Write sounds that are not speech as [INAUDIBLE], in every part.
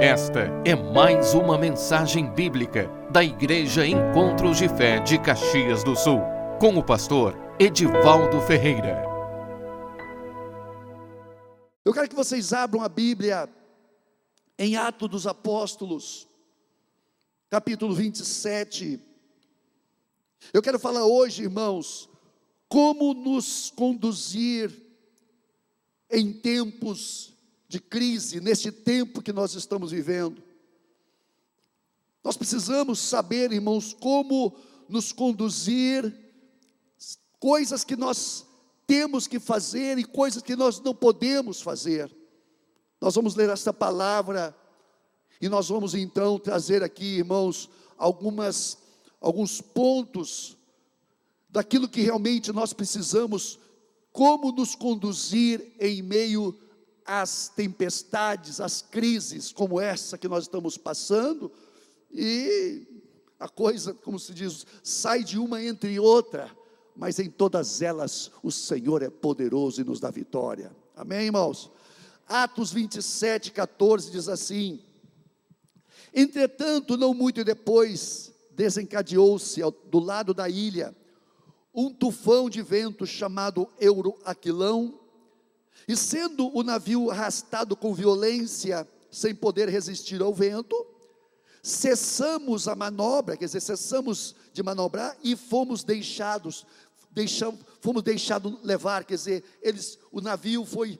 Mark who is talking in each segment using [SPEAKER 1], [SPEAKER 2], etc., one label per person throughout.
[SPEAKER 1] Esta é mais uma mensagem bíblica da Igreja Encontros de Fé de Caxias do Sul, com o pastor Edivaldo Ferreira.
[SPEAKER 2] Eu quero que vocês abram a Bíblia em Atos dos Apóstolos, capítulo 27. Eu quero falar hoje, irmãos, como nos conduzir em tempos de crise, neste tempo que nós estamos vivendo. Nós precisamos saber, irmãos, como nos conduzir, coisas que nós temos que fazer e coisas que nós não podemos fazer. Nós vamos ler esta palavra e nós vamos então trazer aqui, irmãos, algumas alguns pontos daquilo que realmente nós precisamos como nos conduzir em meio às tempestades, às crises como essa que nós estamos passando, e a coisa, como se diz, sai de uma entre outra, mas em todas elas o Senhor é poderoso e nos dá vitória. Amém, irmãos? Atos 27, 14 diz assim: Entretanto, não muito depois, desencadeou-se do lado da ilha um tufão de vento chamado Euroaquilão, e sendo o navio arrastado com violência, sem poder resistir ao vento, cessamos a manobra, quer dizer, cessamos de manobrar e fomos deixados, deixamos, fomos deixados levar, quer dizer, eles, o navio foi,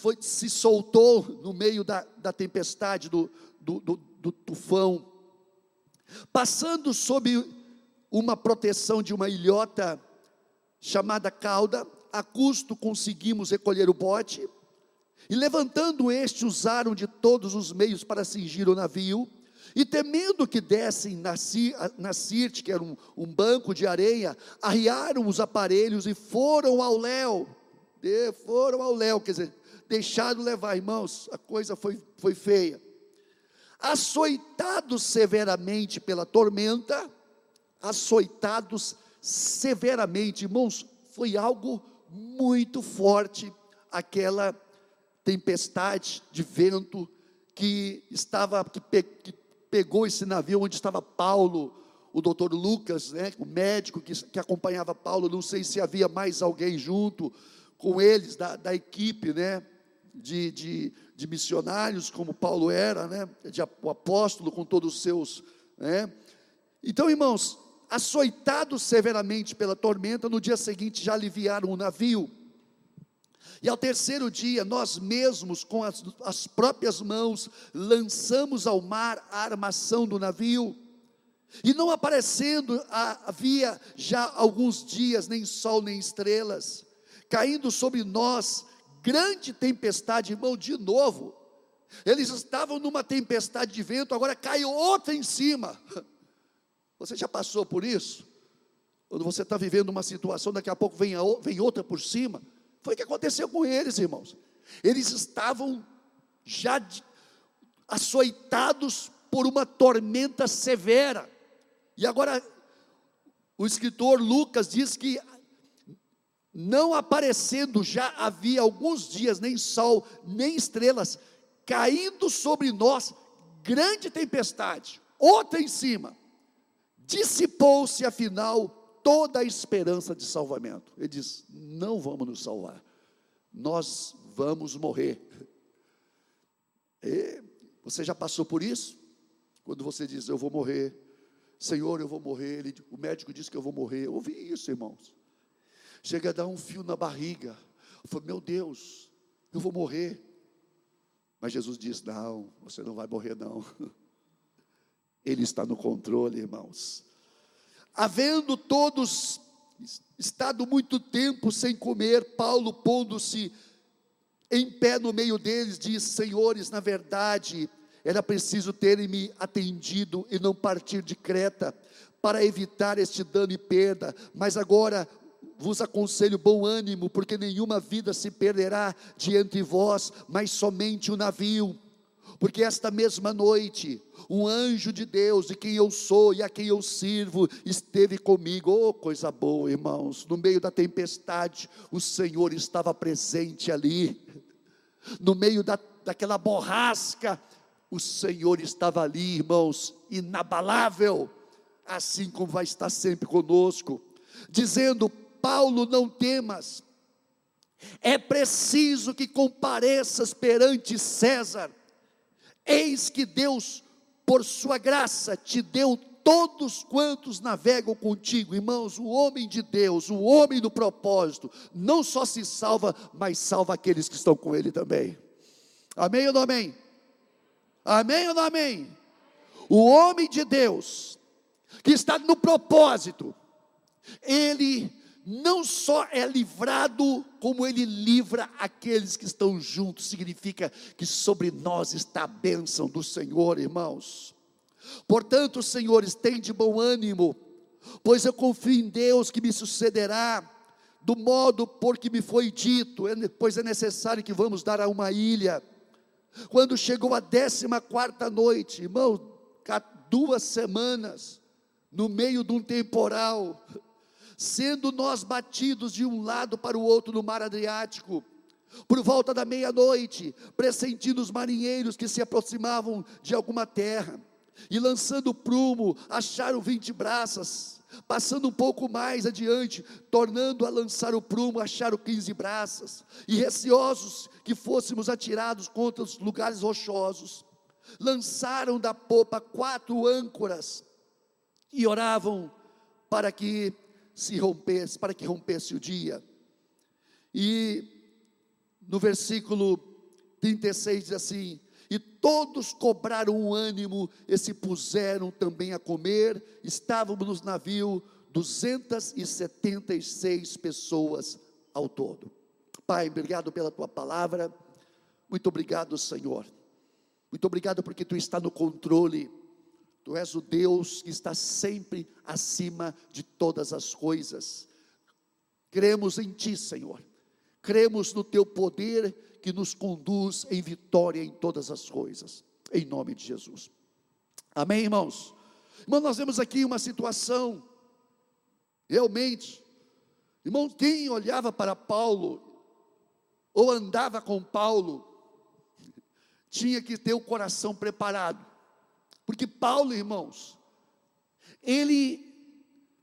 [SPEAKER 2] foi se soltou no meio da, da tempestade, do, do, do, do tufão, passando sob uma proteção de uma ilhota chamada cauda, a custo conseguimos recolher o bote, e levantando este, usaram de todos os meios para cingir o navio, e temendo que dessem na, na Sirte, que era um, um, banco de areia, arriaram os aparelhos e foram ao léu, e foram ao léu, quer dizer, deixaram levar, irmãos, a coisa foi, foi feia. Açoitados severamente pela tormenta, açoitados severamente, irmãos, foi algo muito forte, aquela tempestade de vento que estava, que, pe, que pegou esse navio onde estava Paulo, o doutor Lucas, né, o médico que, que acompanhava Paulo, não sei se havia mais alguém junto com eles, da, da equipe, né, de, de, de, missionários, como Paulo era, né, de, o apóstolo com todos os seus, né. Então, irmãos, açoitados severamente pela tormenta, no dia seguinte já aliviaram o navio. E ao terceiro dia, nós mesmos, com as, as próprias mãos, lançamos ao mar a armação do navio. E não aparecendo havia já alguns dias, nem sol nem estrelas, caindo sobre nós grande tempestade, irmão, de novo. Eles estavam numa tempestade de vento, agora cai outra em cima. [LAUGHS] Você já passou por isso? Quando você está vivendo uma situação, daqui a pouco vem, a, vem outra por cima. Foi o que aconteceu com eles, irmãos. Eles estavam já açoitados por uma tormenta severa. E agora, o escritor Lucas diz que, não aparecendo já havia alguns dias, nem sol, nem estrelas, caindo sobre nós grande tempestade, outra em cima dissipou-se afinal toda a esperança de salvamento. Ele diz: Não vamos nos salvar, nós vamos morrer. E você já passou por isso? Quando você diz: Eu vou morrer, Senhor, eu vou morrer. Ele, o médico disse que eu vou morrer. Eu ouvi isso, irmãos. Chega a dar um fio na barriga. Falei, meu Deus, eu vou morrer. Mas Jesus diz: Não, você não vai morrer, não. [LAUGHS] Ele está no controle, irmãos. Havendo todos estado muito tempo sem comer, Paulo, pondo-se em pé no meio deles, diz: Senhores, na verdade, era preciso terem me atendido e não partir de Creta, para evitar este dano e perda, mas agora vos aconselho bom ânimo, porque nenhuma vida se perderá de entre vós, mas somente o navio porque esta mesma noite, um anjo de Deus, de quem eu sou e a quem eu sirvo, esteve comigo. Oh, coisa boa, irmãos. No meio da tempestade, o Senhor estava presente ali. No meio da, daquela borrasca, o Senhor estava ali, irmãos, inabalável, assim como vai estar sempre conosco, dizendo: Paulo, não temas, é preciso que compareças perante César, eis que Deus, por sua graça, te deu todos quantos navegam contigo, irmãos, o homem de Deus, o homem do propósito, não só se salva, mas salva aqueles que estão com ele também. Amém ou não amém? Amém ou não amém? O homem de Deus, que está no propósito, ele não só é livrado, como ele livra aqueles que estão juntos, significa que sobre nós está a bênção do Senhor, irmãos. Portanto, senhores, tem de bom ânimo, pois eu confio em Deus que me sucederá, do modo por que me foi dito, é pois é necessário que vamos dar a uma ilha. Quando chegou a décima quarta noite, irmão, duas semanas, no meio de um temporal, sendo nós batidos de um lado para o outro no mar Adriático, por volta da meia-noite, pressentindo os marinheiros que se aproximavam de alguma terra, e lançando prumo, acharam vinte braças, passando um pouco mais adiante, tornando a lançar o prumo, acharam quinze braças, e receosos que fôssemos atirados contra os lugares rochosos, lançaram da popa quatro âncoras e oravam para que se rompesse, para que rompesse o dia. E no versículo 36 diz assim: E todos cobraram ânimo e se puseram também a comer. Estávamos no navio 276 pessoas ao todo. Pai, obrigado pela tua palavra. Muito obrigado, Senhor. Muito obrigado porque tu está no controle. Tu és o Deus que está sempre acima de todas as coisas. Cremos em ti, Senhor. Cremos no teu poder que nos conduz em vitória em todas as coisas. Em nome de Jesus. Amém, irmãos? Irmão, nós vemos aqui uma situação realmente. Irmão, quem olhava para Paulo ou andava com Paulo tinha que ter o coração preparado. Porque Paulo, irmãos, ele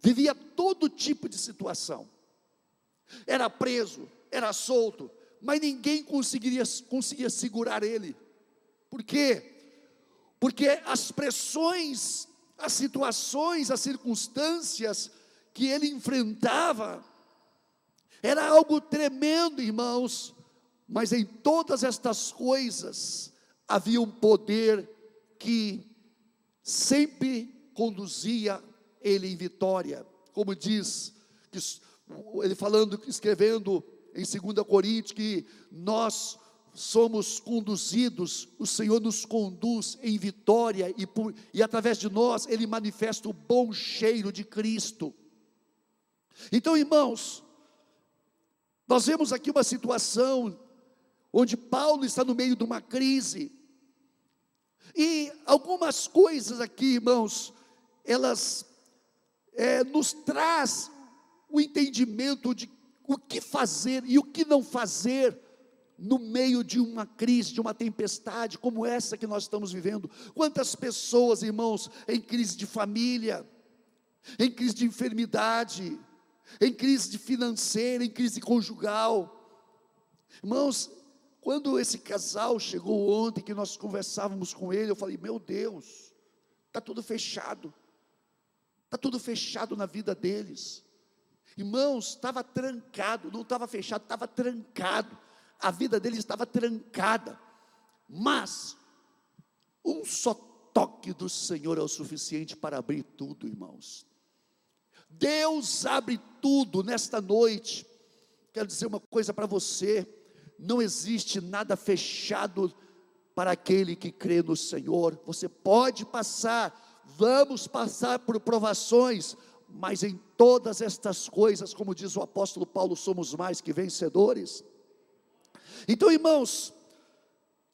[SPEAKER 2] vivia todo tipo de situação. Era preso, era solto, mas ninguém conseguiria, conseguia segurar ele. Por quê? Porque as pressões, as situações, as circunstâncias que ele enfrentava, era algo tremendo, irmãos, mas em todas estas coisas havia um poder que sempre conduzia ele em vitória, como diz, ele falando, escrevendo em 2 Coríntios, que nós somos conduzidos, o Senhor nos conduz em vitória e, por, e através de nós Ele manifesta o bom cheiro de Cristo. Então, irmãos, nós vemos aqui uma situação onde Paulo está no meio de uma crise, e algumas coisas aqui, irmãos, elas é, nos traz o entendimento de o que fazer e o que não fazer no meio de uma crise, de uma tempestade como essa que nós estamos vivendo. Quantas pessoas, irmãos, em crise de família, em crise de enfermidade, em crise financeira, em crise conjugal. Irmãos, quando esse casal chegou ontem, que nós conversávamos com ele, eu falei: Meu Deus, está tudo fechado, está tudo fechado na vida deles. Irmãos, estava trancado, não estava fechado, estava trancado. A vida deles estava trancada. Mas, um só toque do Senhor é o suficiente para abrir tudo, irmãos. Deus abre tudo nesta noite. Quero dizer uma coisa para você: não existe nada fechado para aquele que crê no Senhor. Você pode passar, vamos passar por provações, mas em todas estas coisas, como diz o apóstolo Paulo, somos mais que vencedores. Então, irmãos,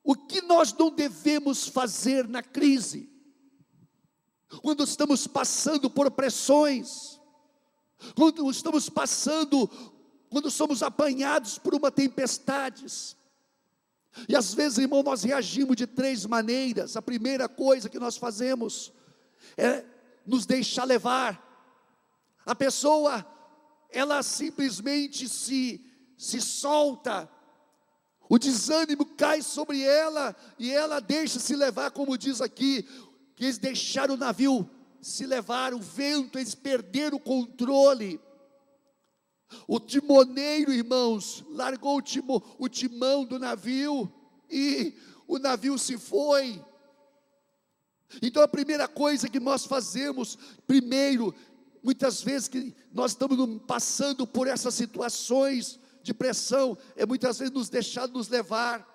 [SPEAKER 2] o que nós não devemos fazer na crise, quando estamos passando por pressões, quando estamos passando, quando somos apanhados por uma tempestade, E às vezes, irmão, nós reagimos de três maneiras. A primeira coisa que nós fazemos é nos deixar levar. A pessoa, ela simplesmente se, se solta, o desânimo cai sobre ela e ela deixa se levar, como diz aqui, que eles deixaram o navio se levar, o vento, eles perderam o controle. O timoneiro, irmãos, largou o, timo, o timão do navio e o navio se foi. Então a primeira coisa que nós fazemos, primeiro, muitas vezes que nós estamos passando por essas situações de pressão, é muitas vezes nos deixar nos levar.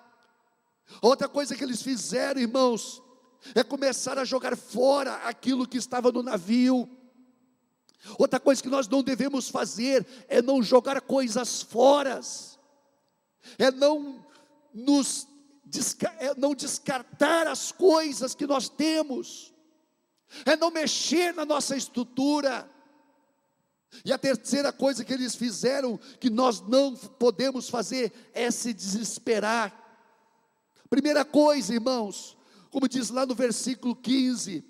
[SPEAKER 2] Outra coisa que eles fizeram, irmãos, é começar a jogar fora aquilo que estava no navio. Outra coisa que nós não devemos fazer é não jogar coisas fora, é não nos é não descartar as coisas que nós temos, é não mexer na nossa estrutura. E a terceira coisa que eles fizeram, que nós não podemos fazer, é se desesperar. Primeira coisa, irmãos, como diz lá no versículo 15,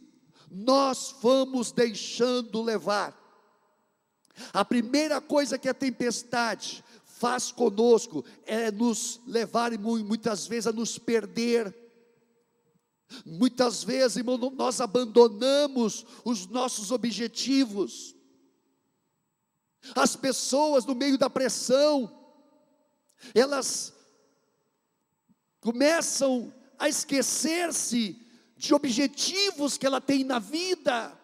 [SPEAKER 2] nós vamos deixando levar. A primeira coisa que a tempestade faz conosco é nos levar muitas vezes a nos perder. Muitas vezes, irmão, nós abandonamos os nossos objetivos. As pessoas no meio da pressão, elas começam a esquecer-se de objetivos que ela tem na vida,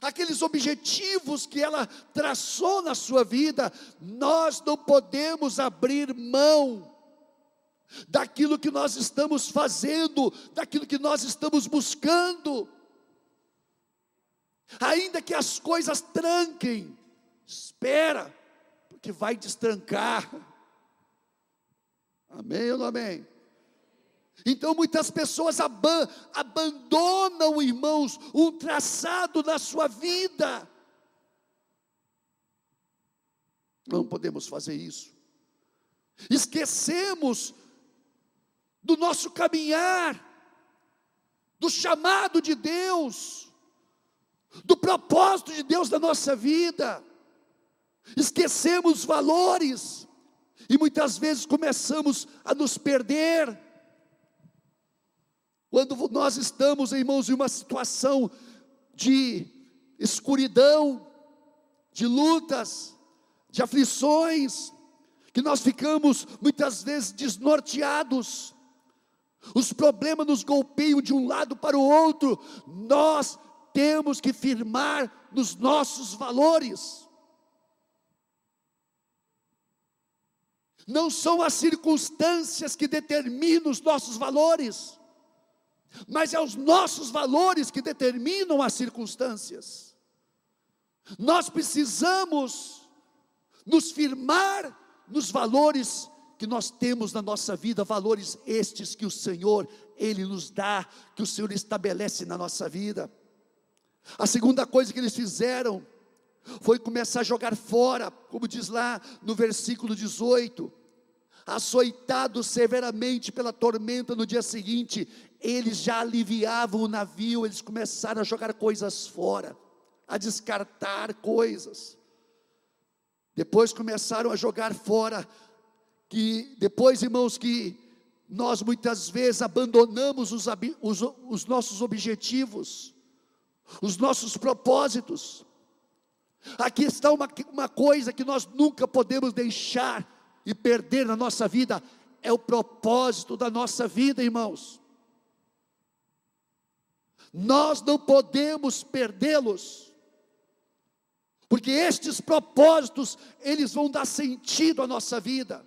[SPEAKER 2] aqueles objetivos que ela traçou na sua vida, nós não podemos abrir mão daquilo que nós estamos fazendo, daquilo que nós estamos buscando, ainda que as coisas tranquem, espera, porque vai destrancar. Amém ou não amém? Então muitas pessoas aban abandonam, irmãos, um traçado na sua vida. Não podemos fazer isso. Esquecemos do nosso caminhar, do chamado de Deus, do propósito de Deus na nossa vida. Esquecemos valores e muitas vezes começamos a nos perder quando nós estamos, irmãos, em uma situação de escuridão, de lutas, de aflições, que nós ficamos muitas vezes desnorteados, os problemas nos golpeiam de um lado para o outro, nós temos que firmar nos nossos valores. Não são as circunstâncias que determinam os nossos valores mas é os nossos valores que determinam as circunstâncias. Nós precisamos nos firmar nos valores que nós temos na nossa vida, valores estes que o Senhor, Ele nos dá, que o Senhor estabelece na nossa vida. A segunda coisa que eles fizeram foi começar a jogar fora, como diz lá no versículo 18, açoitados severamente pela tormenta no dia seguinte, eles já aliviavam o navio, eles começaram a jogar coisas fora, a descartar coisas. Depois começaram a jogar fora, que depois, irmãos, que nós muitas vezes abandonamos os, os, os nossos objetivos, os nossos propósitos. Aqui está uma, uma coisa que nós nunca podemos deixar e perder na nossa vida, é o propósito da nossa vida, irmãos. Nós não podemos perdê-los, porque estes propósitos, eles vão dar sentido à nossa vida.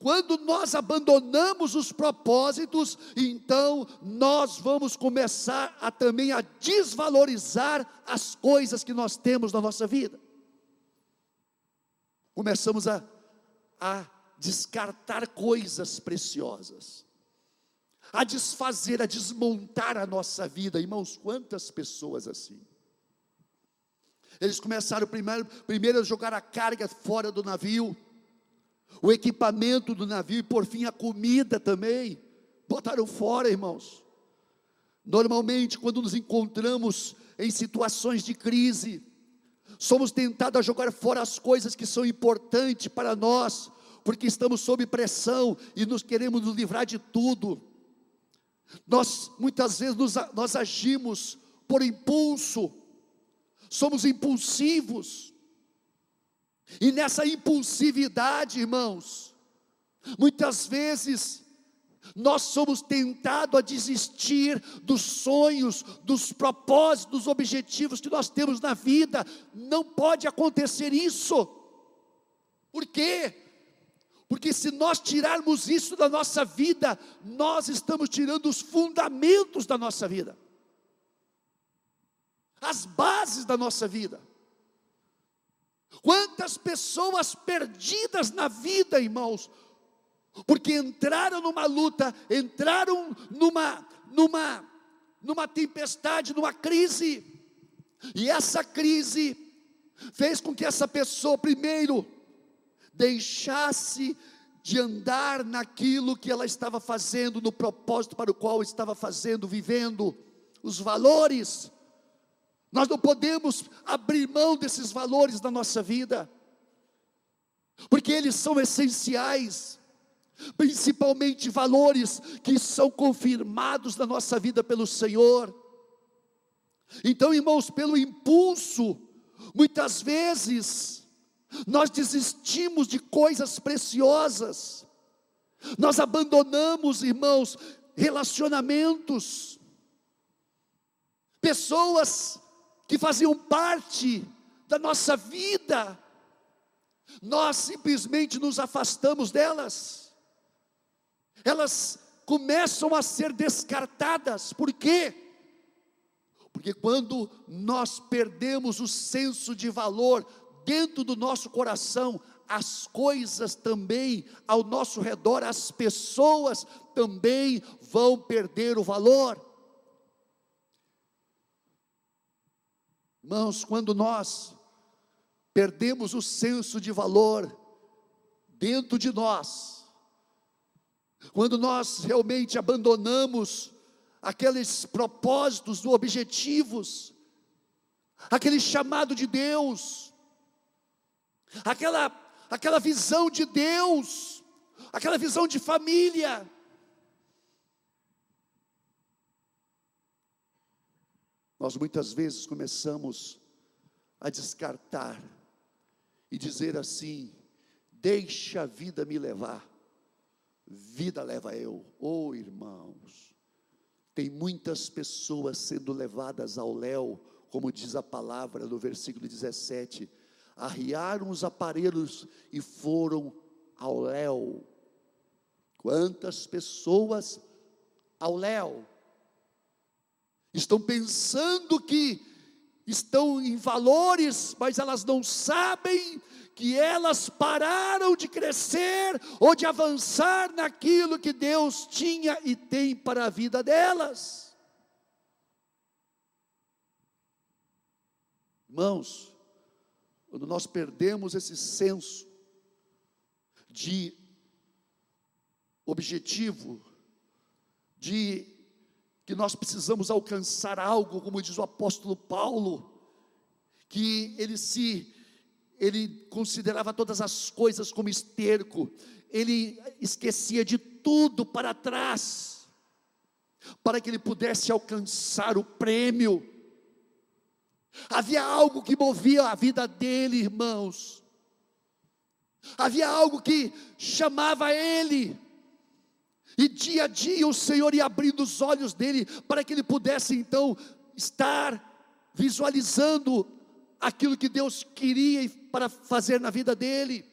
[SPEAKER 2] Quando nós abandonamos os propósitos, então nós vamos começar a também a desvalorizar as coisas que nós temos na nossa vida. Começamos a, a descartar coisas preciosas a desfazer, a desmontar a nossa vida. Irmãos, quantas pessoas assim? Eles começaram primeiro, primeiro a jogar a carga fora do navio, o equipamento do navio e por fim a comida também. Botaram fora, irmãos. Normalmente, quando nos encontramos em situações de crise, somos tentados a jogar fora as coisas que são importantes para nós, porque estamos sob pressão e nos queremos nos livrar de tudo. Nós muitas vezes nos, nós agimos por impulso, somos impulsivos, e nessa impulsividade, irmãos, muitas vezes nós somos tentados a desistir dos sonhos, dos propósitos, dos objetivos que nós temos na vida. Não pode acontecer isso. Por quê? Porque se nós tirarmos isso da nossa vida, nós estamos tirando os fundamentos da nossa vida, as bases da nossa vida. Quantas pessoas perdidas na vida, irmãos, porque entraram numa luta, entraram numa numa numa tempestade, numa crise. E essa crise fez com que essa pessoa primeiro deixasse de andar naquilo que ela estava fazendo, no propósito para o qual estava fazendo, vivendo, os valores. Nós não podemos abrir mão desses valores na nossa vida, porque eles são essenciais principalmente valores que são confirmados na nossa vida pelo Senhor. Então, irmãos, pelo impulso, muitas vezes, nós desistimos de coisas preciosas, nós abandonamos, irmãos, relacionamentos, pessoas que faziam parte da nossa vida, nós simplesmente nos afastamos delas elas começam a ser descartadas. Por quê? Porque quando nós perdemos o senso de valor dentro do nosso coração, as coisas também ao nosso redor, as pessoas também vão perder o valor. Irmãos, quando nós perdemos o senso de valor dentro de nós, quando nós realmente abandonamos aqueles propósitos, objetivos, aquele chamado de Deus, aquela, aquela visão de Deus, aquela visão de família. Nós muitas vezes começamos a descartar e dizer assim: deixa a vida me levar vida leva eu. Oh, irmãos, tem muitas pessoas sendo levadas ao léu, como diz a palavra no versículo 17: arriaram os aparelhos e foram ao léu. Quantas pessoas ao léu estão pensando que estão em valores, mas elas não sabem que elas pararam de crescer ou de avançar naquilo que Deus tinha e tem para a vida delas. Irmãos, quando nós perdemos esse senso de objetivo, de que nós precisamos alcançar algo, como diz o apóstolo Paulo, que ele se ele considerava todas as coisas como esterco, ele esquecia de tudo para trás, para que ele pudesse alcançar o prêmio. Havia algo que movia a vida dele, irmãos. Havia algo que chamava ele. E dia a dia o Senhor ia abrindo os olhos dele para que ele pudesse então estar visualizando aquilo que Deus queria para fazer na vida dele.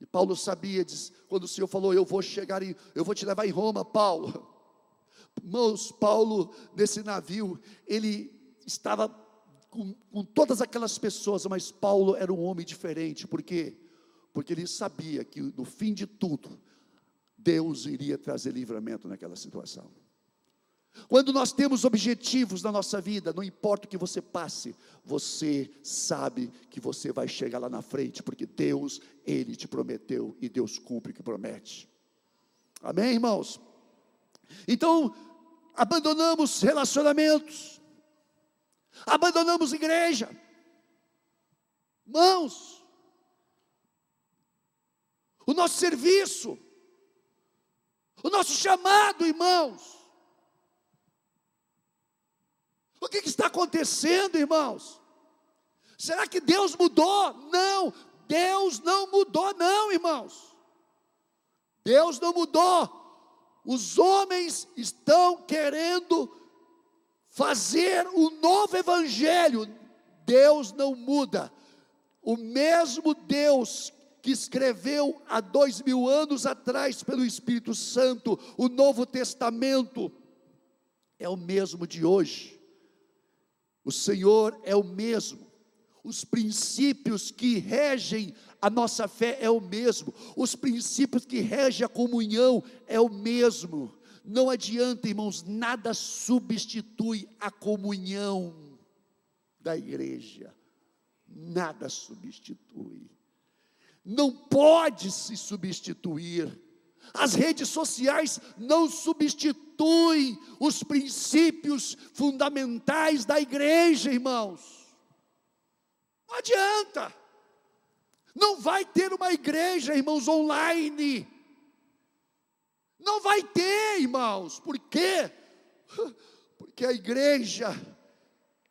[SPEAKER 2] E Paulo sabia, diz, quando o Senhor falou: Eu vou chegar em, eu vou te levar em Roma, Paulo. Irmãos, Paulo, nesse navio, ele estava com, com todas aquelas pessoas, mas Paulo era um homem diferente, por quê? Porque ele sabia que no fim de tudo, Deus iria trazer livramento naquela situação. Quando nós temos objetivos na nossa vida, não importa o que você passe, você sabe que você vai chegar lá na frente, porque Deus, Ele te prometeu e Deus cumpre o que promete. Amém, irmãos? Então, abandonamos relacionamentos, abandonamos igreja, mãos, o nosso serviço, o nosso chamado, irmãos. O que, que está acontecendo, irmãos? Será que Deus mudou? Não, Deus não mudou, não, irmãos. Deus não mudou. Os homens estão querendo fazer um novo evangelho. Deus não muda. O mesmo Deus que escreveu há dois mil anos atrás pelo Espírito Santo o Novo Testamento, é o mesmo de hoje. O Senhor é o mesmo. Os princípios que regem a nossa fé é o mesmo. Os princípios que regem a comunhão é o mesmo. Não adianta, irmãos, nada substitui a comunhão da igreja. Nada substitui não pode se substituir. As redes sociais não substituem os princípios fundamentais da igreja, irmãos. Não adianta. Não vai ter uma igreja, irmãos, online. Não vai ter, irmãos. Por quê? [LAUGHS] Porque a igreja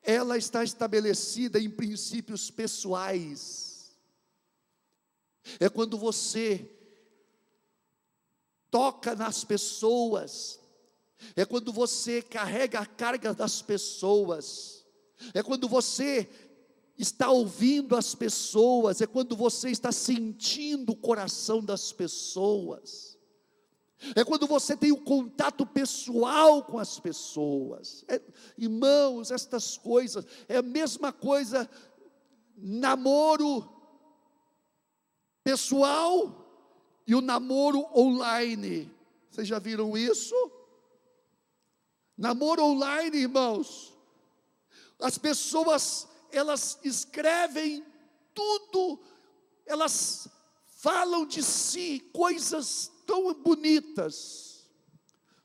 [SPEAKER 2] ela está estabelecida em princípios pessoais. É quando você toca nas pessoas, é quando você carrega a carga das pessoas, é quando você está ouvindo as pessoas, é quando você está sentindo o coração das pessoas, é quando você tem o contato pessoal com as pessoas. É, irmãos, estas coisas, é a mesma coisa, namoro pessoal e o namoro online. Vocês já viram isso? Namoro online, irmãos. As pessoas, elas escrevem tudo, elas falam de si coisas tão bonitas.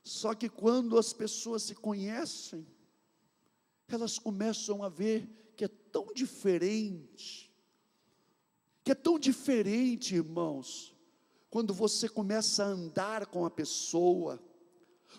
[SPEAKER 2] Só que quando as pessoas se conhecem, elas começam a ver que é tão diferente que é tão diferente, irmãos, quando você começa a andar com a pessoa,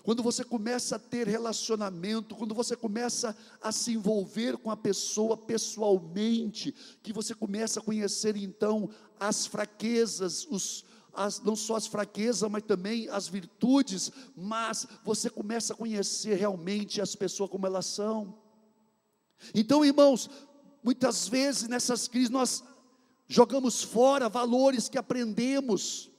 [SPEAKER 2] quando você começa a ter relacionamento, quando você começa a se envolver com a pessoa pessoalmente, que você começa a conhecer então as fraquezas, os, as, não só as fraquezas, mas também as virtudes, mas você começa a conhecer realmente as pessoas como elas são. Então, irmãos, muitas vezes nessas crises nós jogamos fora valores que aprendemos,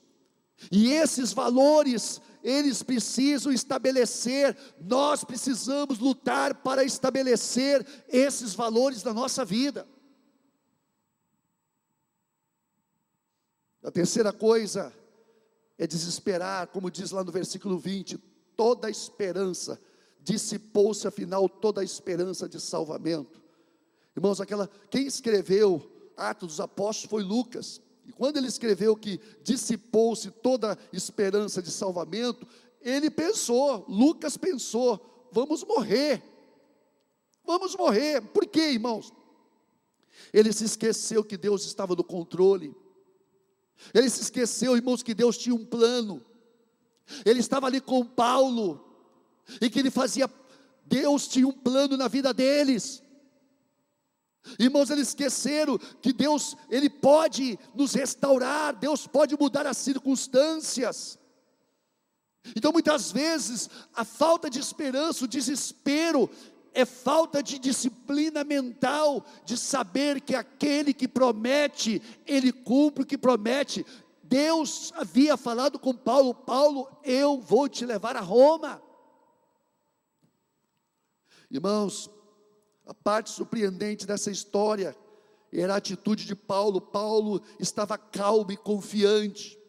[SPEAKER 2] e esses valores, eles precisam estabelecer, nós precisamos lutar para estabelecer esses valores na nossa vida. A terceira coisa é desesperar, como diz lá no versículo 20: toda a esperança, dissipou-se afinal toda a esperança de salvamento. Irmãos, aquela, quem escreveu Atos dos Apóstolos foi Lucas. E quando ele escreveu que dissipou-se toda esperança de salvamento, ele pensou, Lucas pensou, vamos morrer. Vamos morrer. Por quê, irmãos? Ele se esqueceu que Deus estava no controle. Ele se esqueceu, irmãos, que Deus tinha um plano. Ele estava ali com Paulo e que ele fazia Deus tinha um plano na vida deles. Irmãos, eles esqueceram que Deus, Ele pode nos restaurar, Deus pode mudar as circunstâncias. Então, muitas vezes, a falta de esperança, o desespero, é falta de disciplina mental, de saber que aquele que promete, ele cumpre o que promete. Deus havia falado com Paulo: Paulo, eu vou te levar a Roma. Irmãos, a parte surpreendente dessa história era a atitude de Paulo. Paulo estava calmo e confiante.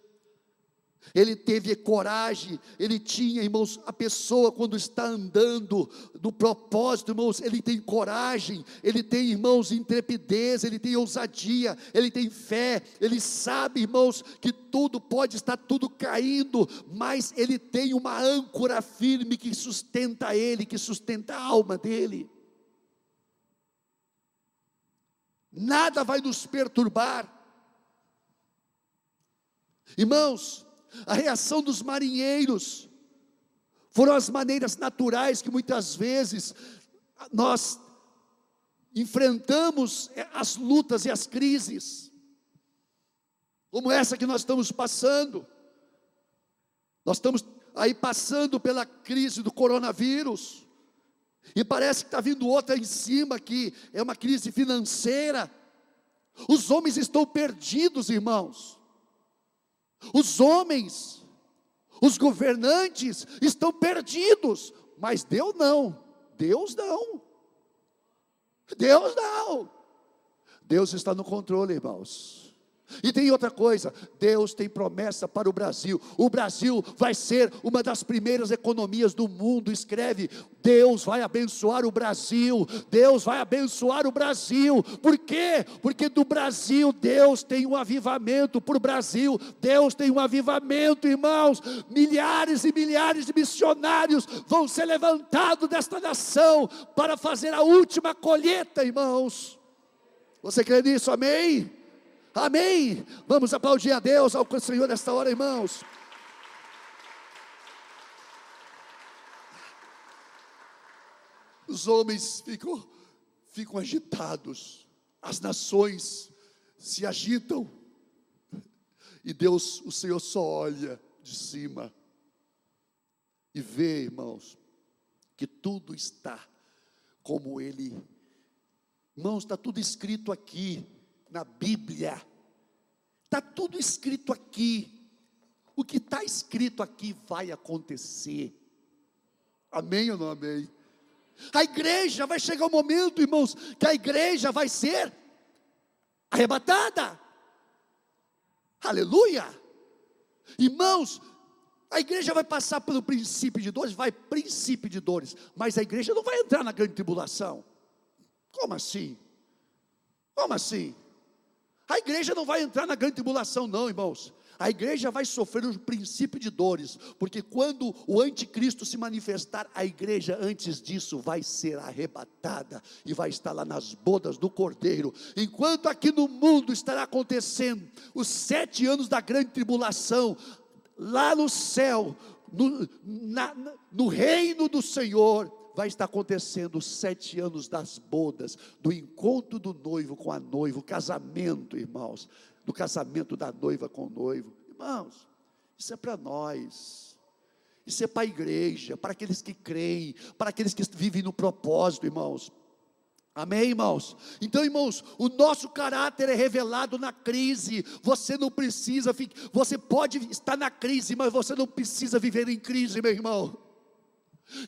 [SPEAKER 2] Ele teve coragem, ele tinha, irmãos, a pessoa quando está andando no propósito, irmãos, ele tem coragem, ele tem, irmãos, intrepidez, ele tem ousadia, ele tem fé, ele sabe, irmãos, que tudo pode estar tudo caindo, mas ele tem uma âncora firme que sustenta ele, que sustenta a alma dele. Nada vai nos perturbar. Irmãos, a reação dos marinheiros foram as maneiras naturais que muitas vezes nós enfrentamos as lutas e as crises, como essa que nós estamos passando. Nós estamos aí passando pela crise do coronavírus, e parece que está vindo outra em cima que é uma crise financeira. Os homens estão perdidos, irmãos. Os homens, os governantes estão perdidos, mas Deus não. Deus não. Deus não. Deus está no controle, irmãos. E tem outra coisa: Deus tem promessa para o Brasil. O Brasil vai ser uma das primeiras economias do mundo. Escreve: Deus vai abençoar o Brasil. Deus vai abençoar o Brasil. Por quê? Porque do Brasil Deus tem um avivamento. Por Brasil Deus tem um avivamento, irmãos. Milhares e milhares de missionários vão ser levantados desta nação para fazer a última colheita, irmãos. Você crê nisso? Amém? Amém. Vamos aplaudir a Deus, ao Senhor nesta hora, irmãos. Os homens ficam, ficam agitados, as nações se agitam, e Deus, o Senhor só olha de cima e vê, irmãos, que tudo está como Ele. Irmãos, está tudo escrito aqui na Bíblia. Está tudo escrito aqui. O que está escrito aqui vai acontecer. Amém ou não amém? A igreja vai chegar o um momento, irmãos, que a igreja vai ser arrebatada. Aleluia! Irmãos, a igreja vai passar pelo princípio de dores, vai princípio de dores, mas a igreja não vai entrar na grande tribulação. Como assim? Como assim? A igreja não vai entrar na grande tribulação, não, irmãos. A igreja vai sofrer um princípio de dores, porque quando o anticristo se manifestar, a igreja antes disso vai ser arrebatada e vai estar lá nas bodas do cordeiro. Enquanto aqui no mundo estará acontecendo os sete anos da grande tribulação, lá no céu, no, na, no reino do Senhor, vai estar acontecendo os sete anos das bodas, do encontro do noivo com a noiva, o casamento, irmãos, do casamento da noiva com o noivo. Irmãos, isso é para nós. Isso é para a igreja, para aqueles que creem, para aqueles que vivem no propósito, irmãos. Amém, irmãos? Então, irmãos, o nosso caráter é revelado na crise. Você não precisa, você pode estar na crise, mas você não precisa viver em crise, meu irmão.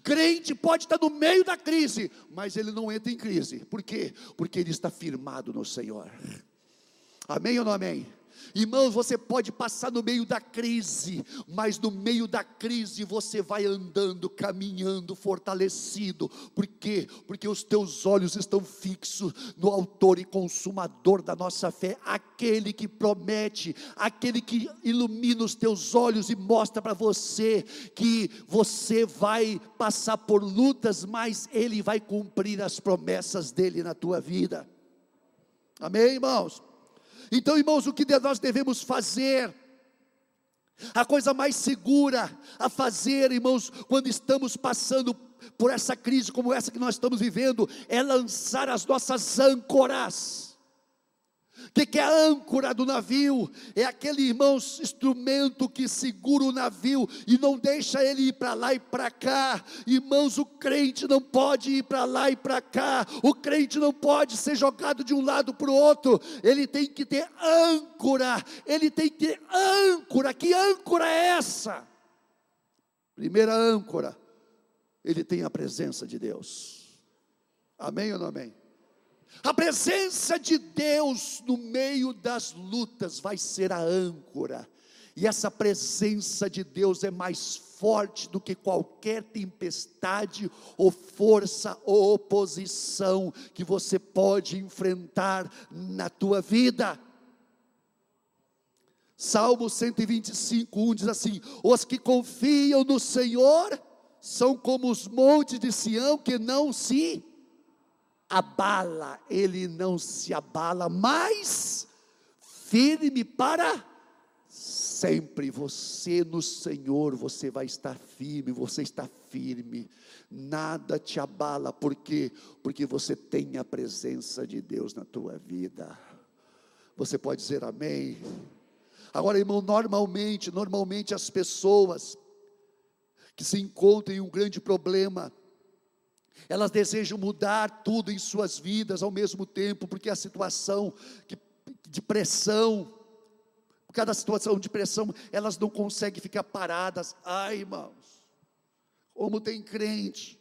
[SPEAKER 2] Crente pode estar no meio da crise, mas ele não entra em crise. Por quê? Porque ele está firmado no Senhor. Amém ou não amém? Irmãos, você pode passar no meio da crise, mas no meio da crise você vai andando, caminhando, fortalecido. Por quê? Porque os teus olhos estão fixos no Autor e Consumador da nossa fé, aquele que promete, aquele que ilumina os teus olhos e mostra para você que você vai passar por lutas, mas Ele vai cumprir as promessas dele na tua vida. Amém, irmãos? Então, irmãos, o que nós devemos fazer? A coisa mais segura a fazer, irmãos, quando estamos passando por essa crise como essa que nós estamos vivendo, é lançar as nossas âncoras que, que é a âncora do navio? É aquele, irmãos, instrumento que segura o navio e não deixa ele ir para lá e para cá. Irmãos, o crente não pode ir para lá e para cá. O crente não pode ser jogado de um lado para o outro. Ele tem que ter âncora. Ele tem que ter âncora. Que âncora é essa? Primeira âncora. Ele tem a presença de Deus. Amém ou não amém? A presença de Deus no meio das lutas vai ser a âncora. E essa presença de Deus é mais forte do que qualquer tempestade ou força ou oposição que você pode enfrentar na tua vida. Salmo 125, 1 diz assim: Os que confiam no Senhor são como os montes de Sião que não se abala, ele não se abala, mas firme para sempre. Você no Senhor, você vai estar firme, você está firme. Nada te abala, por quê? Porque você tem a presença de Deus na tua vida. Você pode dizer amém? Agora, irmão, normalmente, normalmente as pessoas que se encontram em um grande problema, elas desejam mudar tudo em suas vidas ao mesmo tempo, porque a situação de pressão, cada situação de pressão, elas não conseguem ficar paradas. Ai, irmãos, como tem crente,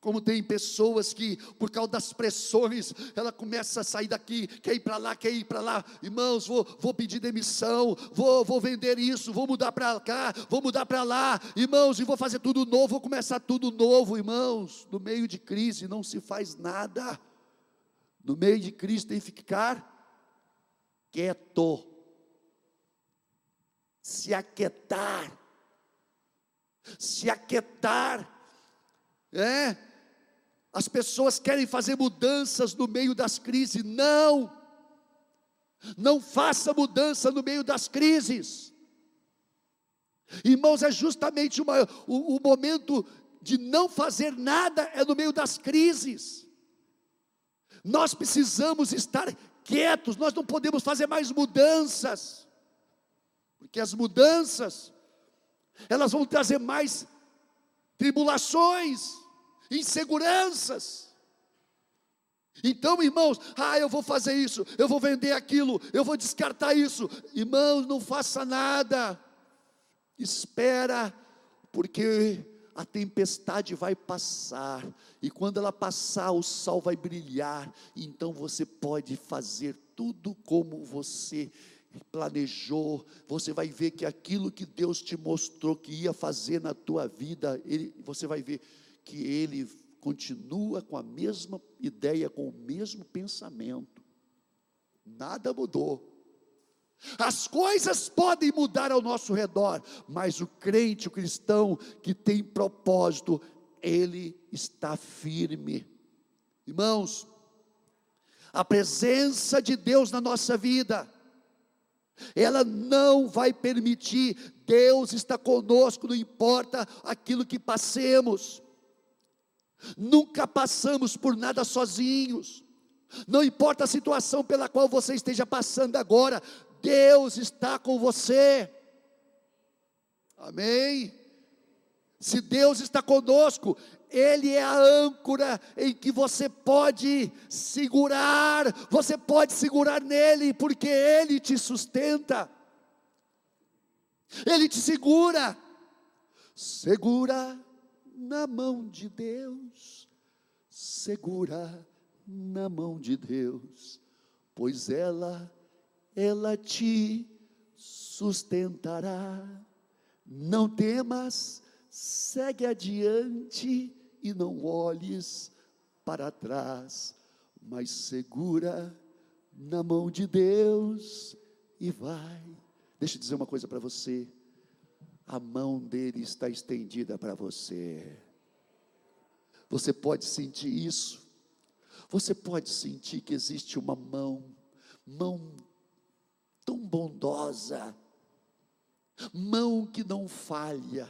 [SPEAKER 2] como tem pessoas que, por causa das pressões, ela começa a sair daqui, quer ir para lá, quer ir para lá, irmãos, vou, vou pedir demissão, vou, vou vender isso, vou mudar para cá, vou mudar para lá, irmãos, e vou fazer tudo novo, vou começar tudo novo, irmãos. No meio de crise não se faz nada, no meio de crise tem que ficar quieto. Se aquietar, se aquietar, é, as pessoas querem fazer mudanças no meio das crises, não, não faça mudança no meio das crises, irmãos, é justamente uma, o, o momento de não fazer nada é no meio das crises, nós precisamos estar quietos, nós não podemos fazer mais mudanças, porque as mudanças, elas vão trazer mais tribulações, inseguranças. Então, irmãos, ah, eu vou fazer isso, eu vou vender aquilo, eu vou descartar isso. Irmãos, não faça nada. Espera, porque a tempestade vai passar, e quando ela passar, o sol vai brilhar, então você pode fazer tudo como você planejou, você vai ver que aquilo que Deus te mostrou que ia fazer na tua vida, ele, você vai ver que Ele continua com a mesma ideia, com o mesmo pensamento, nada mudou. As coisas podem mudar ao nosso redor, mas o crente, o cristão que tem propósito, ele está firme. Irmãos, a presença de Deus na nossa vida, ela não vai permitir, Deus está conosco, não importa aquilo que passemos, nunca passamos por nada sozinhos, não importa a situação pela qual você esteja passando agora, Deus está com você, amém? Se Deus está conosco, ele é a âncora em que você pode segurar, você pode segurar nele, porque Ele te sustenta, Ele te segura, segura na mão de Deus, segura na mão de Deus, pois ela, ela te sustentará, não temas, segue adiante, e não olhes para trás, mas segura na mão de Deus e vai. Deixa eu dizer uma coisa para você. A mão dele está estendida para você. Você pode sentir isso. Você pode sentir que existe uma mão, mão tão bondosa, mão que não falha,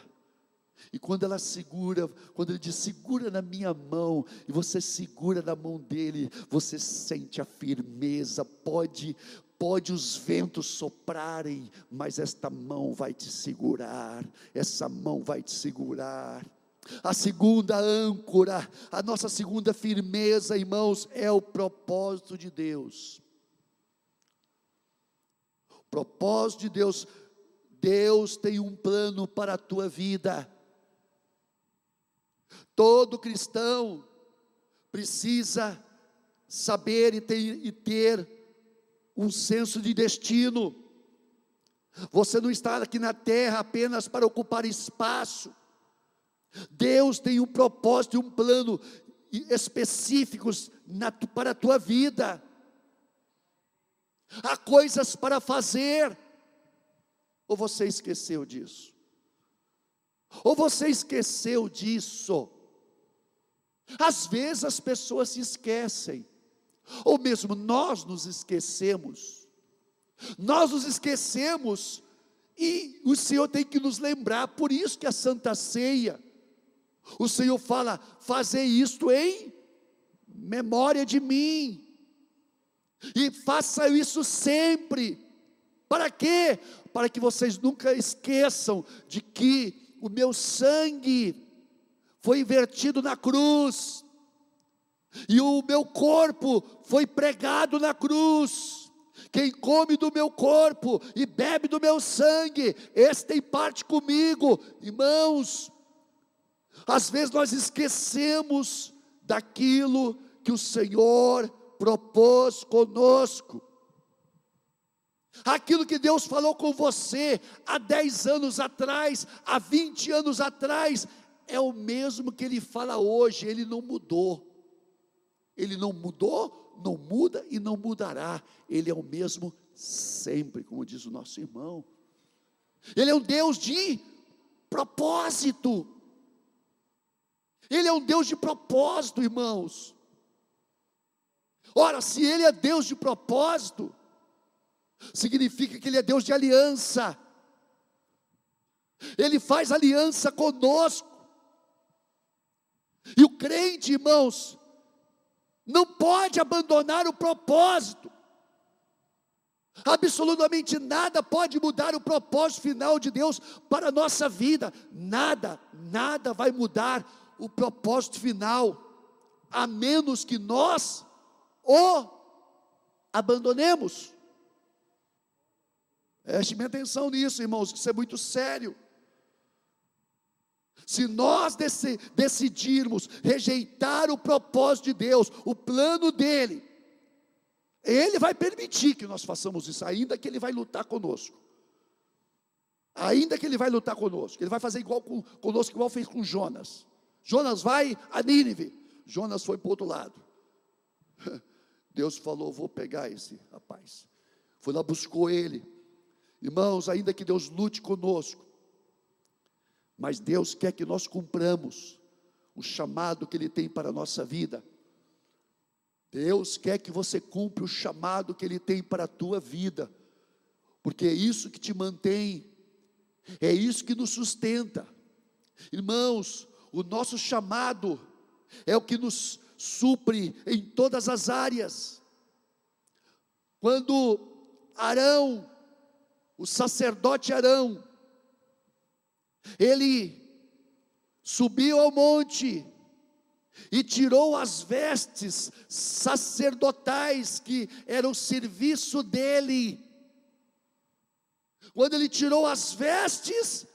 [SPEAKER 2] e quando ela segura, quando ele diz segura na minha mão, e você segura na mão dele, você sente a firmeza, pode pode os ventos soprarem, mas esta mão vai te segurar, essa mão vai te segurar. A segunda âncora, a nossa segunda firmeza, irmãos, é o propósito de Deus. O propósito de Deus, Deus tem um plano para a tua vida. Todo cristão precisa saber e ter, e ter um senso de destino. Você não está aqui na terra apenas para ocupar espaço. Deus tem um propósito e um plano específicos na, para a tua vida. Há coisas para fazer. Ou você esqueceu disso? Ou você esqueceu disso? Às vezes as pessoas se esquecem, ou mesmo nós nos esquecemos. Nós nos esquecemos e o Senhor tem que nos lembrar, por isso que a Santa Ceia, o Senhor fala: fazer isto em memória de mim, e faça isso sempre. Para quê? Para que vocês nunca esqueçam de que o meu sangue foi vertido na cruz, e o meu corpo foi pregado na cruz. Quem come do meu corpo e bebe do meu sangue, esse tem parte comigo, irmãos. Às vezes nós esquecemos daquilo que o Senhor propôs conosco. Aquilo que Deus falou com você há 10 anos atrás, há 20 anos atrás, é o mesmo que ele fala hoje, ele não mudou. Ele não mudou, não muda e não mudará. Ele é o mesmo sempre, como diz o nosso irmão. Ele é um Deus de propósito. Ele é um Deus de propósito, irmãos. Ora, se Ele é Deus de propósito, significa que Ele é Deus de aliança. Ele faz aliança conosco. E o crente, irmãos, não pode abandonar o propósito. Absolutamente nada pode mudar o propósito final de Deus para a nossa vida. Nada, nada vai mudar o propósito final, a menos que nós o abandonemos. Preste atenção nisso, irmãos, isso é muito sério. Se nós decidirmos rejeitar o propósito de Deus, o plano dele, ele vai permitir que nós façamos isso, ainda que ele vai lutar conosco. Ainda que ele vai lutar conosco, ele vai fazer igual com, conosco, igual fez com Jonas. Jonas vai a Nínive, Jonas foi para o outro lado. [LAUGHS] Deus falou: Vou pegar esse rapaz. Foi lá, buscou ele. Irmãos, ainda que Deus lute conosco, mas Deus quer que nós cumpramos o chamado que Ele tem para a nossa vida. Deus quer que você cumpra o chamado que Ele tem para a tua vida, porque é isso que te mantém, é isso que nos sustenta. Irmãos, o nosso chamado é o que nos supre em todas as áreas. Quando Arão, o sacerdote Arão, ele subiu ao monte e tirou as vestes sacerdotais que era o serviço dele. Quando ele tirou as vestes,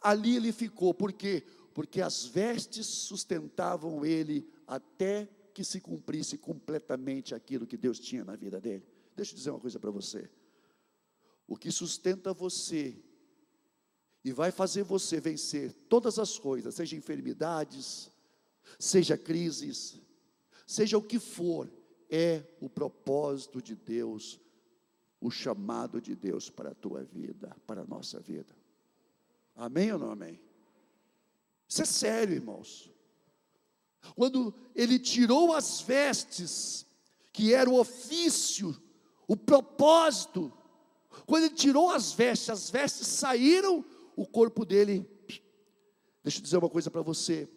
[SPEAKER 2] ali ele ficou, por quê? Porque as vestes sustentavam ele até que se cumprisse completamente aquilo que Deus tinha na vida dele. Deixa eu dizer uma coisa para você. O que sustenta você e vai fazer você vencer todas as coisas, seja enfermidades, seja crises, seja o que for, é o propósito de Deus, o chamado de Deus para a tua vida, para a nossa vida. Amém ou não amém? Isso é sério, irmãos. Quando ele tirou as vestes, que era o ofício, o propósito, quando ele tirou as vestes, as vestes saíram o corpo dele. Deixa eu dizer uma coisa para você: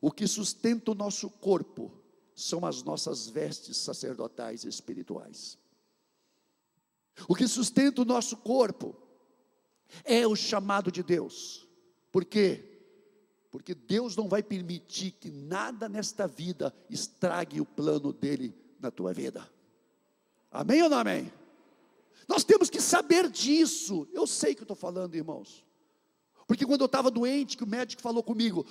[SPEAKER 2] o que sustenta o nosso corpo são as nossas vestes sacerdotais espirituais. O que sustenta o nosso corpo é o chamado de Deus. Por quê? Porque Deus não vai permitir que nada nesta vida estrague o plano dele na tua vida. Amém ou não amém? Nós temos que saber disso. Eu sei que eu estou falando, irmãos. Porque quando eu estava doente, que o médico falou comigo,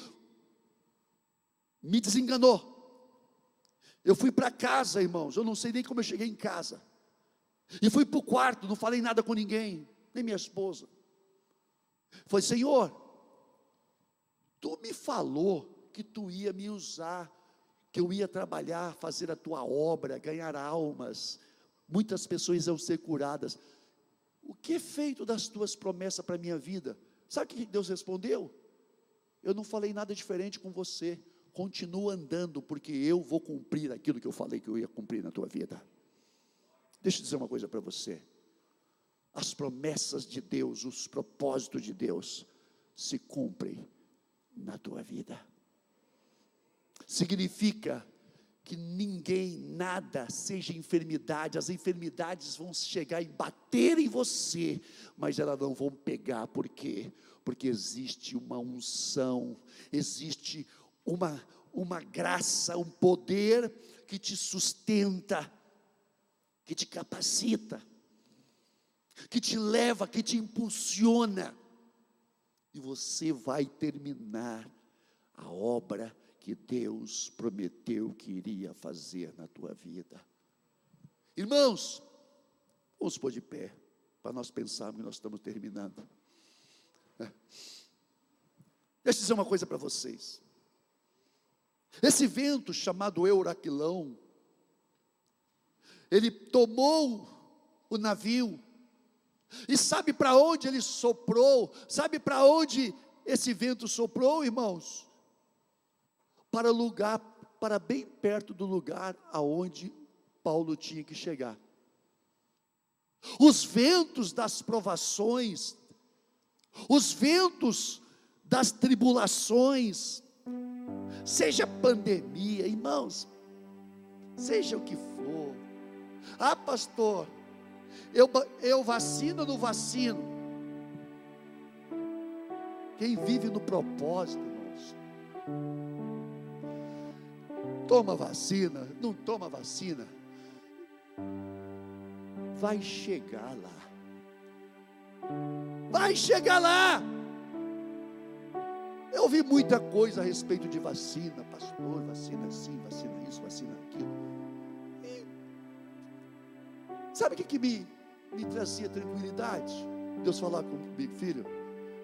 [SPEAKER 2] me desenganou. Eu fui para casa, irmãos, eu não sei nem como eu cheguei em casa. E fui para o quarto, não falei nada com ninguém. nem minha esposa. Foi, Senhor, tu me falou que tu ia me usar, que eu ia trabalhar, fazer a tua obra, ganhar almas, muitas pessoas iam ser curadas. O que é feito das tuas promessas para a minha vida? Sabe o que Deus respondeu? Eu não falei nada diferente com você. Continua andando, porque eu vou cumprir aquilo que eu falei que eu ia cumprir na tua vida. Deixa eu dizer uma coisa para você. As promessas de Deus, os propósitos de Deus se cumprem na tua vida. Significa que ninguém, nada, seja enfermidade, as enfermidades vão chegar e bater em você, mas elas não vão pegar, por quê? Porque existe uma unção, existe uma, uma graça, um poder que te sustenta, que te capacita, que te leva, que te impulsiona, e você vai terminar a obra que Deus prometeu que iria fazer na tua vida. Irmãos, vamos pôr de pé, para nós pensarmos que nós estamos terminando. Deixa eu dizer uma coisa para vocês. Esse vento chamado Euraquilão, ele tomou o navio, e sabe para onde ele soprou? Sabe para onde esse vento soprou, irmãos? Para lugar, para bem perto do lugar aonde Paulo tinha que chegar. Os ventos das provações, os ventos das tribulações, seja pandemia, irmãos, seja o que for. Ah, pastor, eu, eu vacino ou não vacino? Quem vive no propósito, irmãos, toma vacina, não toma vacina, vai chegar lá. Vai chegar lá. Eu ouvi muita coisa a respeito de vacina, pastor, vacina assim, vacina isso, vacina aquilo. E sabe o que, que me, me trazia tranquilidade? Deus falar comigo, filho,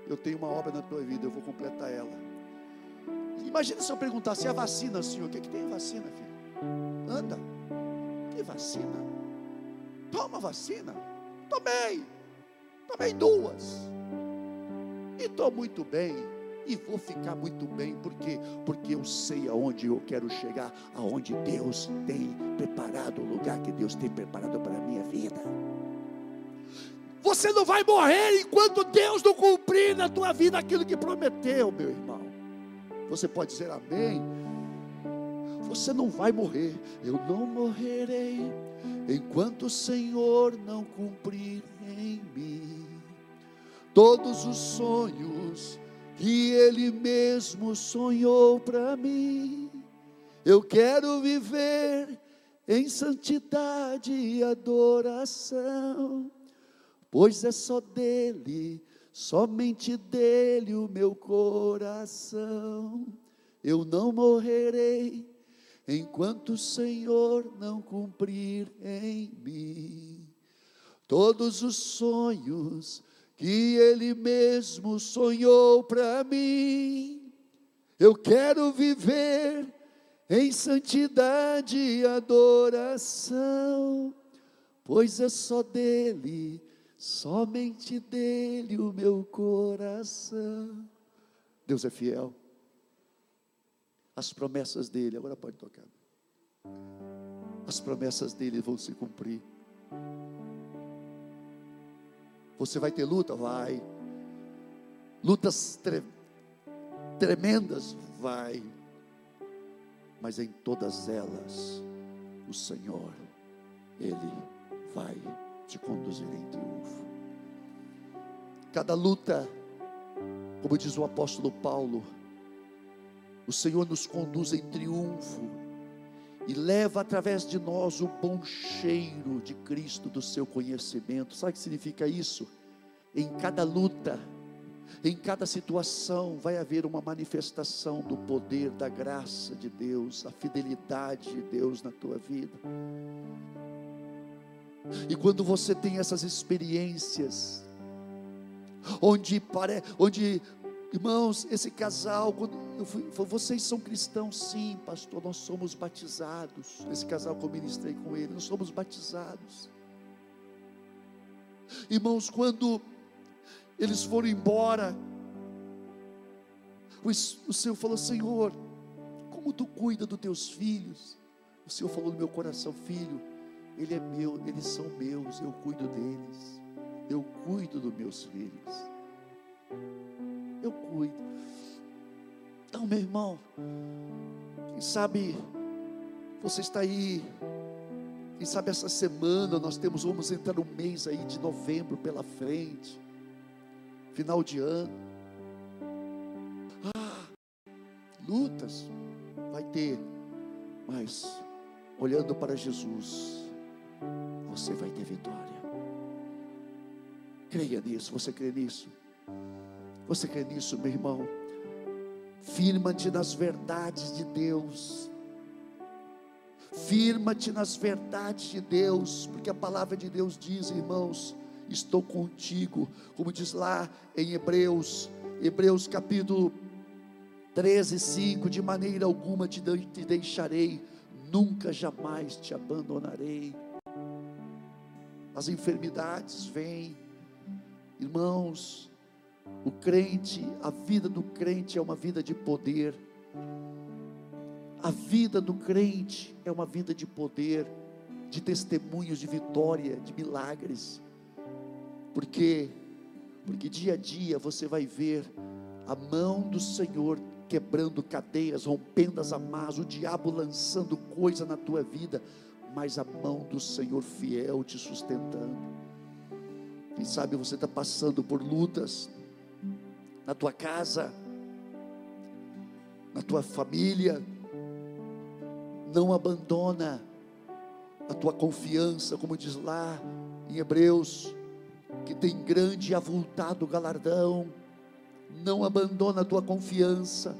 [SPEAKER 2] eu tenho uma obra na tua vida, eu vou completar ela. Imagina se eu perguntasse a vacina, senhor, o que, é que tem vacina, filho? Anda. Que vacina? Toma vacina. Tomei. Tomei duas. E estou muito bem. E vou ficar muito bem, porque porque eu sei aonde eu quero chegar, aonde Deus tem preparado o lugar que Deus tem preparado para a minha vida. Você não vai morrer enquanto Deus não cumprir na tua vida aquilo que prometeu, meu irmão. Você pode dizer amém. Você não vai morrer. Eu não morrerei enquanto o Senhor não cumprir em mim todos os sonhos que Ele mesmo sonhou para mim. Eu quero viver em santidade e adoração, pois é só dele somente dele o meu coração. Eu não morrerei enquanto o Senhor não cumprir em mim todos os sonhos que Ele mesmo sonhou para mim. Eu quero viver em santidade e adoração, pois é só dele somente dele o meu coração. Deus é fiel. As promessas dele, agora pode tocar. As promessas dele vão se cumprir. Você vai ter luta? Vai. Lutas tre tremendas? Vai. Mas em todas elas, o Senhor, Ele vai te conduzir em triunfo. Cada luta, como diz o apóstolo Paulo, o Senhor nos conduz em triunfo e leva através de nós o bom cheiro de Cristo, do seu conhecimento. Sabe o que significa isso? Em cada luta, em cada situação, vai haver uma manifestação do poder, da graça de Deus, a fidelidade de Deus na tua vida. E quando você tem essas experiências, onde, pare, onde irmãos, esse casal, eu fui, vocês são cristãos, sim, pastor, nós somos batizados. Esse casal que eu ministrei com ele, nós somos batizados. Irmãos, quando eles foram embora, o, o Senhor falou: Senhor, como tu cuida dos teus filhos? O Senhor falou no meu coração, filho, ele é meu, eles são meus, eu cuido deles. Eu cuido dos meus filhos. Eu cuido. Então, meu irmão, quem sabe você está aí, quem sabe essa semana nós temos, vamos entrar no mês aí de novembro pela frente, final de ano. Ah, lutas vai ter, mas olhando para Jesus, você vai ter vitória. Creia nisso, você crê nisso? Você crê nisso, meu irmão? Firma-te nas verdades de Deus. Firma-te nas verdades de Deus, porque a palavra de Deus diz, irmãos, estou contigo, como diz lá em Hebreus, Hebreus capítulo 13, 5: de maneira alguma te deixarei, nunca jamais te abandonarei. As enfermidades vêm, irmãos, o crente, a vida do crente é uma vida de poder. A vida do crente é uma vida de poder, de testemunhos de vitória, de milagres. Porque porque dia a dia você vai ver a mão do Senhor quebrando cadeias, rompendo as amarras, o diabo lançando coisa na tua vida, mas a mão do Senhor fiel te sustentando. Quem sabe você está passando por lutas, na tua casa, na tua família. Não abandona a tua confiança, como diz lá em Hebreus, que tem grande e avultado galardão. Não abandona a tua confiança,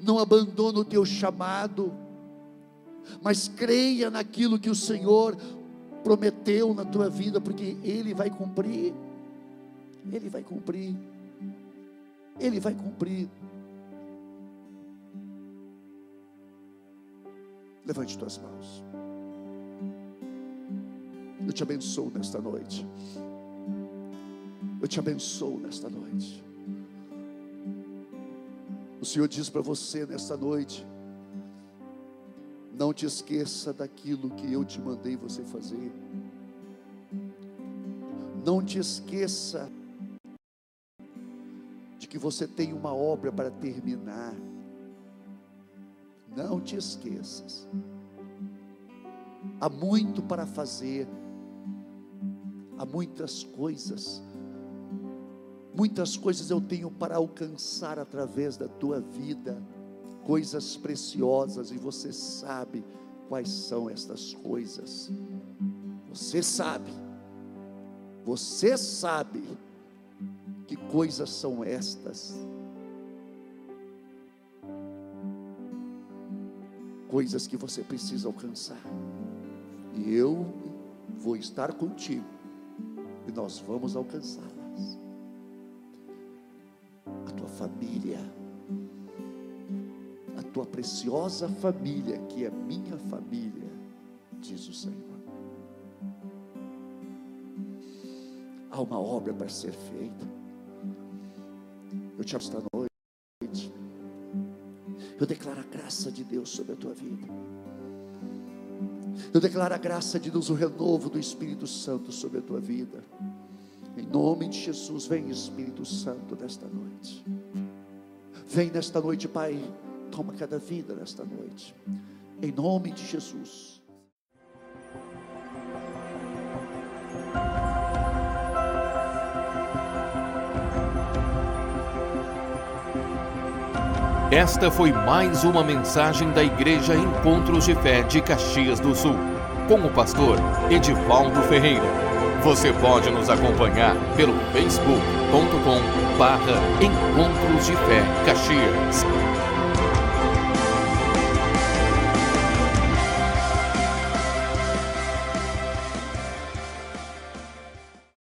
[SPEAKER 2] não abandona o teu chamado, mas creia naquilo que o Senhor prometeu na tua vida, porque Ele vai cumprir. Ele vai cumprir. Ele vai cumprir. Levante tuas mãos. Eu te abençoo nesta noite. Eu te abençoo nesta noite. O Senhor diz para você nesta noite: não te esqueça daquilo que eu te mandei você fazer. Não te esqueça de que você tem uma obra para terminar. Não te esqueças. Há muito para fazer. Há muitas coisas. Muitas coisas eu tenho para alcançar através da tua vida. Coisas preciosas e você sabe quais são estas coisas. Você sabe. Você sabe que coisas são estas? Coisas que você precisa alcançar. E eu vou estar contigo. E nós vamos alcançá-las. A tua família. Tua preciosa família, que é minha família, diz o Senhor. Há uma obra para ser feita eu te amo esta noite. Eu declaro a graça de Deus sobre a tua vida. Eu declaro a graça de Deus, o renovo do Espírito Santo sobre a tua vida. Em nome de Jesus, vem Espírito Santo nesta noite. Vem nesta noite, Pai. Toma cada vida nesta noite. Em nome de Jesus.
[SPEAKER 1] Esta foi mais uma mensagem da Igreja Encontros de Fé de Caxias do Sul, com o pastor Edivaldo Ferreira. Você pode nos acompanhar pelo facebook.com barra Encontros de Fé Caxias.